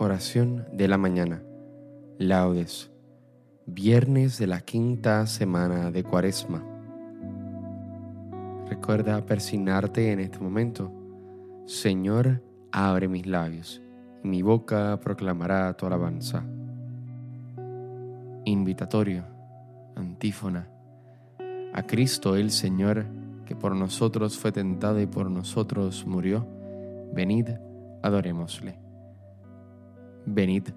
Oración de la mañana. Laudes. Viernes de la quinta semana de Cuaresma. Recuerda persignarte en este momento. Señor, abre mis labios, y mi boca proclamará tu alabanza. Invitatorio, antífona. A Cristo el Señor, que por nosotros fue tentado y por nosotros murió, venid, adorémosle. Venid,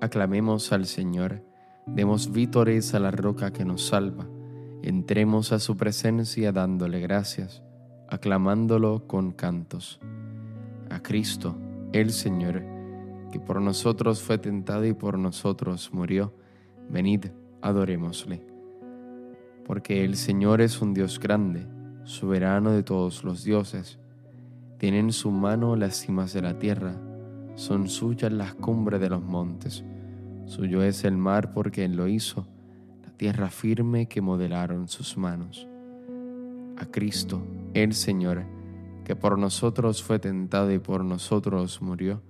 aclamemos al Señor, demos vítores a la roca que nos salva, entremos a su presencia dándole gracias, aclamándolo con cantos. A Cristo, el Señor, que por nosotros fue tentado y por nosotros murió, venid, adorémosle. Porque el Señor es un Dios grande, soberano de todos los dioses, tiene en su mano las cimas de la tierra, son suyas las cumbres de los montes. Suyo es el mar porque Él lo hizo, la tierra firme que modelaron sus manos. A Cristo, el Señor, que por nosotros fue tentado y por nosotros murió,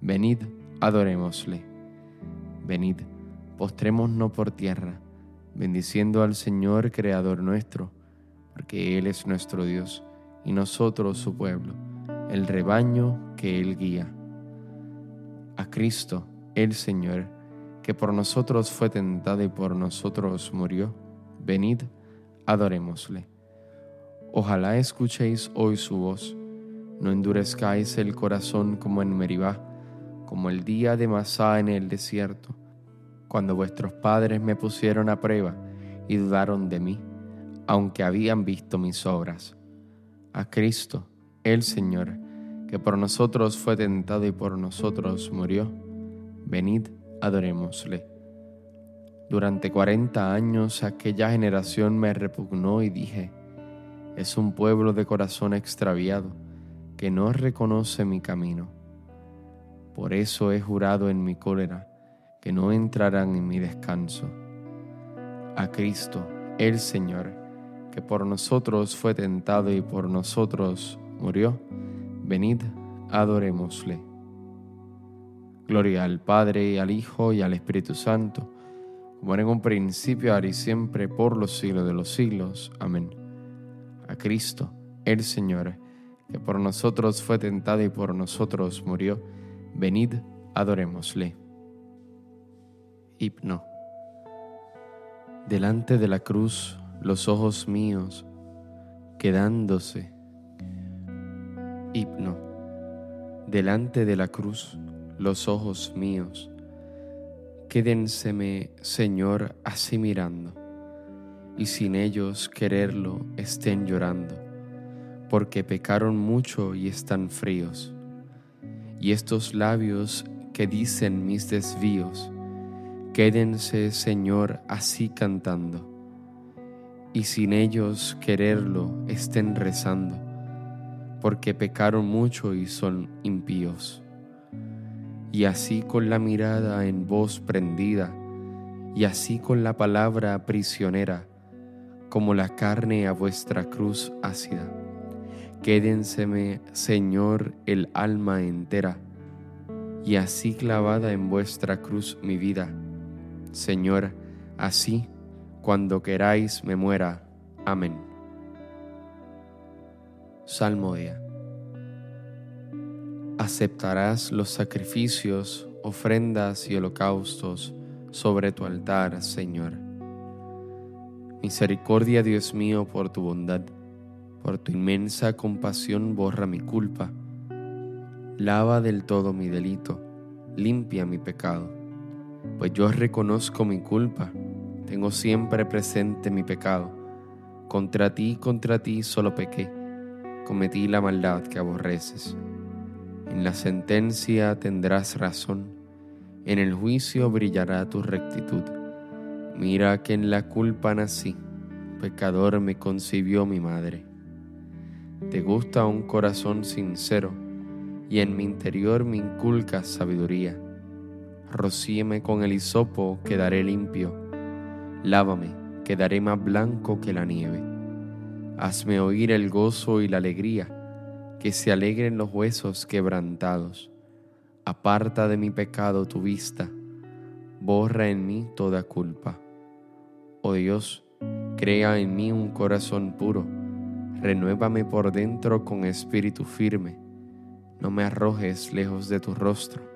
venid, adorémosle. Venid, postrémonos por tierra, bendiciendo al Señor, Creador nuestro, porque Él es nuestro Dios y nosotros su pueblo, el rebaño que Él guía a Cristo, el Señor, que por nosotros fue tentado y por nosotros murió, venid, adorémosle. Ojalá escuchéis hoy su voz, no endurezcáis el corazón como en Meribá, como el día de Masá en el desierto, cuando vuestros padres me pusieron a prueba y dudaron de mí, aunque habían visto mis obras. A Cristo, el Señor, que por nosotros fue tentado y por nosotros murió, venid, adorémosle. Durante cuarenta años aquella generación me repugnó y dije, es un pueblo de corazón extraviado que no reconoce mi camino. Por eso he jurado en mi cólera que no entrarán en mi descanso. A Cristo, el Señor, que por nosotros fue tentado y por nosotros murió, Venid, adorémosle. Gloria al Padre, al Hijo y al Espíritu Santo, como en un principio, ahora y siempre, por los siglos de los siglos. Amén. A Cristo, el Señor, que por nosotros fue tentado y por nosotros murió, venid, adorémosle. Hipno. Delante de la cruz, los ojos míos, quedándose Hipno. Delante de la cruz, los ojos míos, quédenseme, Señor, así mirando, y sin ellos quererlo estén llorando, porque pecaron mucho y están fríos. Y estos labios que dicen mis desvíos, quédense, Señor, así cantando, y sin ellos quererlo estén rezando porque pecaron mucho y son impíos. Y así con la mirada en voz prendida, y así con la palabra prisionera, como la carne a vuestra cruz ácida. Quédenseme, Señor, el alma entera, y así clavada en vuestra cruz mi vida. Señor, así, cuando queráis me muera. Amén. Salmodia. Aceptarás los sacrificios, ofrendas y holocaustos sobre tu altar, Señor. Misericordia, Dios mío, por tu bondad, por tu inmensa compasión borra mi culpa. Lava del todo mi delito, limpia mi pecado. Pues yo reconozco mi culpa, tengo siempre presente mi pecado. Contra ti, contra ti solo pequé cometí la maldad que aborreces. En la sentencia tendrás razón, en el juicio brillará tu rectitud. Mira que en la culpa nací, pecador me concibió mi madre. Te gusta un corazón sincero, y en mi interior me inculcas sabiduría. Rocíeme con el hisopo, quedaré limpio. Lávame, quedaré más blanco que la nieve. Hazme oír el gozo y la alegría, que se alegren los huesos quebrantados. Aparta de mi pecado tu vista, borra en mí toda culpa. Oh Dios, crea en mí un corazón puro, renuévame por dentro con espíritu firme. No me arrojes lejos de tu rostro,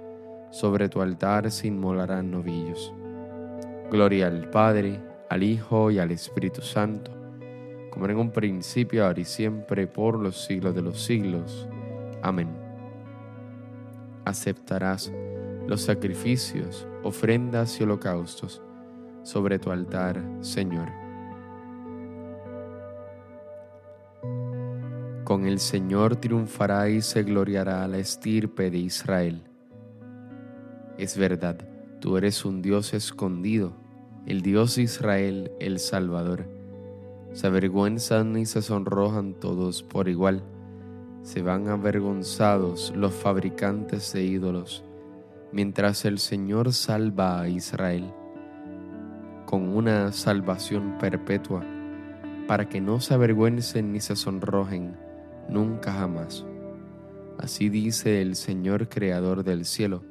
Sobre tu altar se inmolarán novillos. Gloria al Padre, al Hijo y al Espíritu Santo, como en un principio, ahora y siempre, por los siglos de los siglos. Amén. Aceptarás los sacrificios, ofrendas y holocaustos sobre tu altar, Señor. Con el Señor triunfará y se gloriará la estirpe de Israel. Es verdad, tú eres un Dios escondido el Dios de Israel, el Salvador. Se avergüenzan y se sonrojan todos por igual. Se van avergonzados los fabricantes de ídolos, mientras el Señor salva a Israel con una salvación perpetua, para que no se avergüencen ni se sonrojen nunca jamás. Así dice el Señor Creador del cielo.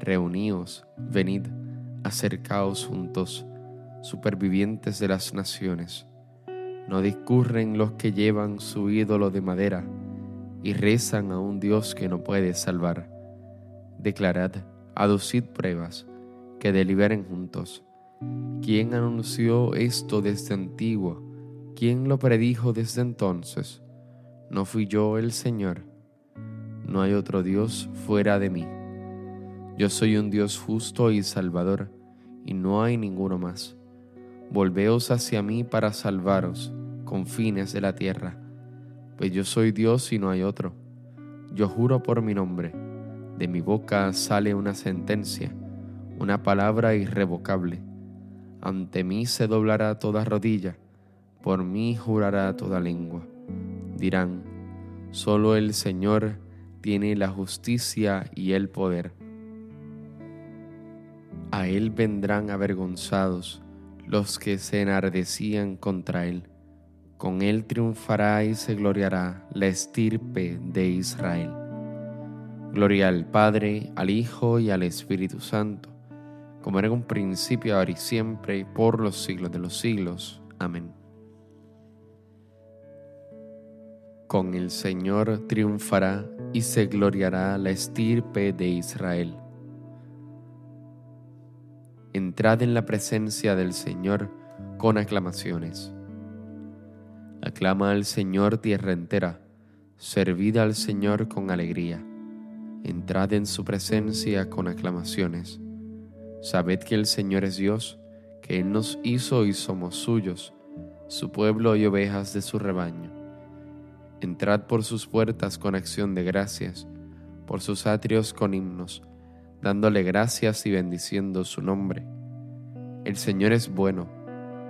Reuníos, venid, acercaos juntos supervivientes de las naciones. No discurren los que llevan su ídolo de madera y rezan a un Dios que no puede salvar. Declarad, aducid pruebas, que deliberen juntos. ¿Quién anunció esto desde antiguo? ¿Quién lo predijo desde entonces? ¿No fui yo el Señor? No hay otro Dios fuera de mí. Yo soy un Dios justo y salvador, y no hay ninguno más. Volveos hacia mí para salvaros, confines de la tierra, pues yo soy Dios y no hay otro. Yo juro por mi nombre, de mi boca sale una sentencia, una palabra irrevocable. Ante mí se doblará toda rodilla, por mí jurará toda lengua. Dirán, solo el Señor tiene la justicia y el poder. A Él vendrán avergonzados los que se enardecían contra él. Con él triunfará y se gloriará la estirpe de Israel. Gloria al Padre, al Hijo y al Espíritu Santo, como era en un principio, ahora y siempre, por los siglos de los siglos. Amén. Con el Señor triunfará y se gloriará la estirpe de Israel entrad en la presencia del Señor con aclamaciones. Aclama al Señor tierra entera, servid al Señor con alegría, entrad en su presencia con aclamaciones. Sabed que el Señor es Dios, que Él nos hizo y somos suyos, su pueblo y ovejas de su rebaño. Entrad por sus puertas con acción de gracias, por sus atrios con himnos dándole gracias y bendiciendo su nombre. El Señor es bueno,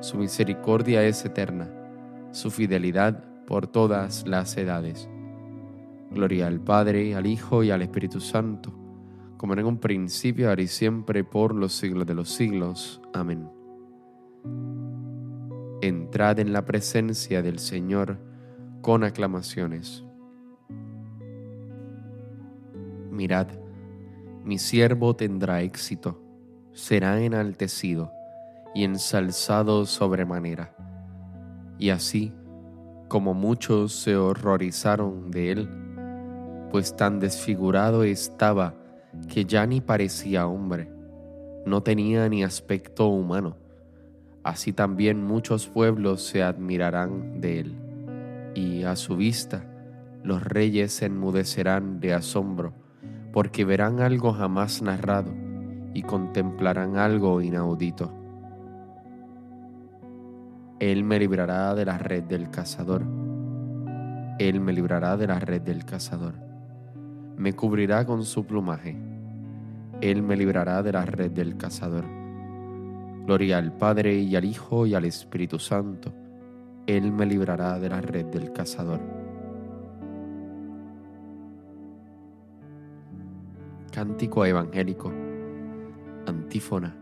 su misericordia es eterna, su fidelidad por todas las edades. Gloria al Padre, al Hijo y al Espíritu Santo, como en un principio, ahora y siempre, por los siglos de los siglos. Amén. Entrad en la presencia del Señor con aclamaciones. Mirad, mi siervo tendrá éxito, será enaltecido y ensalzado sobremanera. Y así, como muchos se horrorizaron de él, pues tan desfigurado estaba que ya ni parecía hombre, no tenía ni aspecto humano. Así también muchos pueblos se admirarán de él, y a su vista los reyes se enmudecerán de asombro, porque verán algo jamás narrado y contemplarán algo inaudito. Él me librará de la red del cazador. Él me librará de la red del cazador. Me cubrirá con su plumaje. Él me librará de la red del cazador. Gloria al Padre y al Hijo y al Espíritu Santo. Él me librará de la red del cazador. Cántico evangélico. Antífona.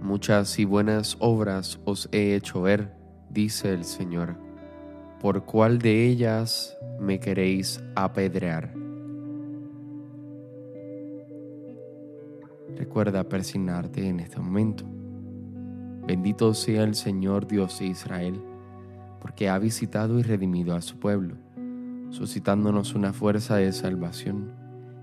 Muchas y buenas obras os he hecho ver, dice el Señor. ¿Por cuál de ellas me queréis apedrear? Recuerda persignarte en este momento. Bendito sea el Señor Dios de Israel, porque ha visitado y redimido a su pueblo, suscitándonos una fuerza de salvación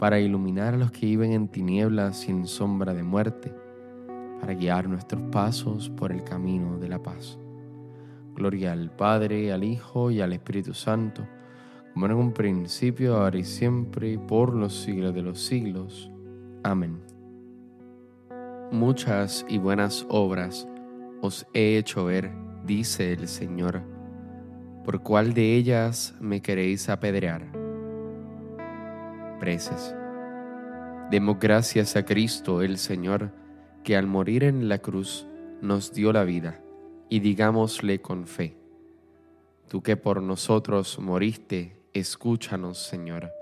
para iluminar a los que viven en tinieblas sin sombra de muerte para guiar nuestros pasos por el camino de la paz. Gloria al Padre, al Hijo y al Espíritu Santo, como en un principio, ahora y siempre, por los siglos de los siglos. Amén. Muchas y buenas obras os he hecho ver, dice el Señor. ¿Por cuál de ellas me queréis apedrear? Demos gracias a Cristo el Señor que al morir en la cruz nos dio la vida, y digámosle con fe, tú que por nosotros moriste, escúchanos, Señor.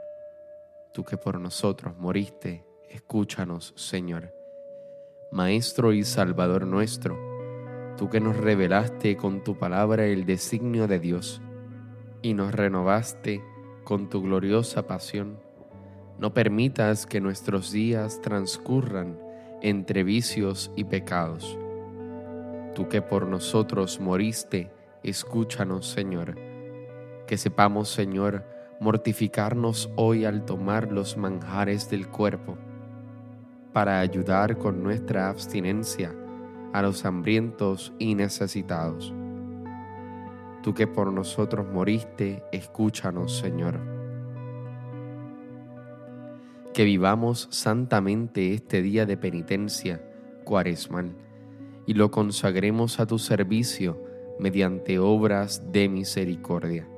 Tú que por nosotros moriste, escúchanos, Señor. Maestro y Salvador nuestro, tú que nos revelaste con tu palabra el designio de Dios y nos renovaste con tu gloriosa pasión, no permitas que nuestros días transcurran entre vicios y pecados. Tú que por nosotros moriste, escúchanos, Señor. Que sepamos, Señor, mortificarnos hoy al tomar los manjares del cuerpo, para ayudar con nuestra abstinencia a los hambrientos y necesitados. Tú que por nosotros moriste, escúchanos, Señor que vivamos santamente este día de penitencia cuaresmal y lo consagremos a tu servicio mediante obras de misericordia.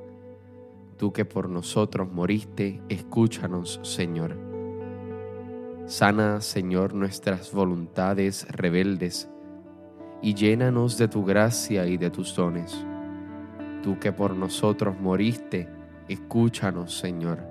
Tú que por nosotros moriste, escúchanos, Señor. Sana, Señor, nuestras voluntades rebeldes y llénanos de tu gracia y de tus dones. Tú que por nosotros moriste, escúchanos, Señor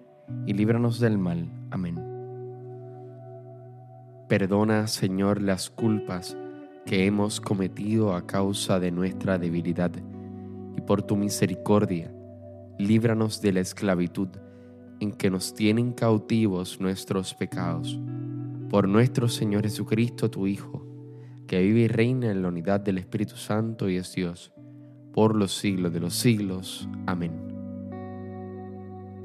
y líbranos del mal. Amén. Perdona, Señor, las culpas que hemos cometido a causa de nuestra debilidad y por tu misericordia, líbranos de la esclavitud en que nos tienen cautivos nuestros pecados. Por nuestro Señor Jesucristo, tu Hijo, que vive y reina en la unidad del Espíritu Santo y es Dios, por los siglos de los siglos. Amén.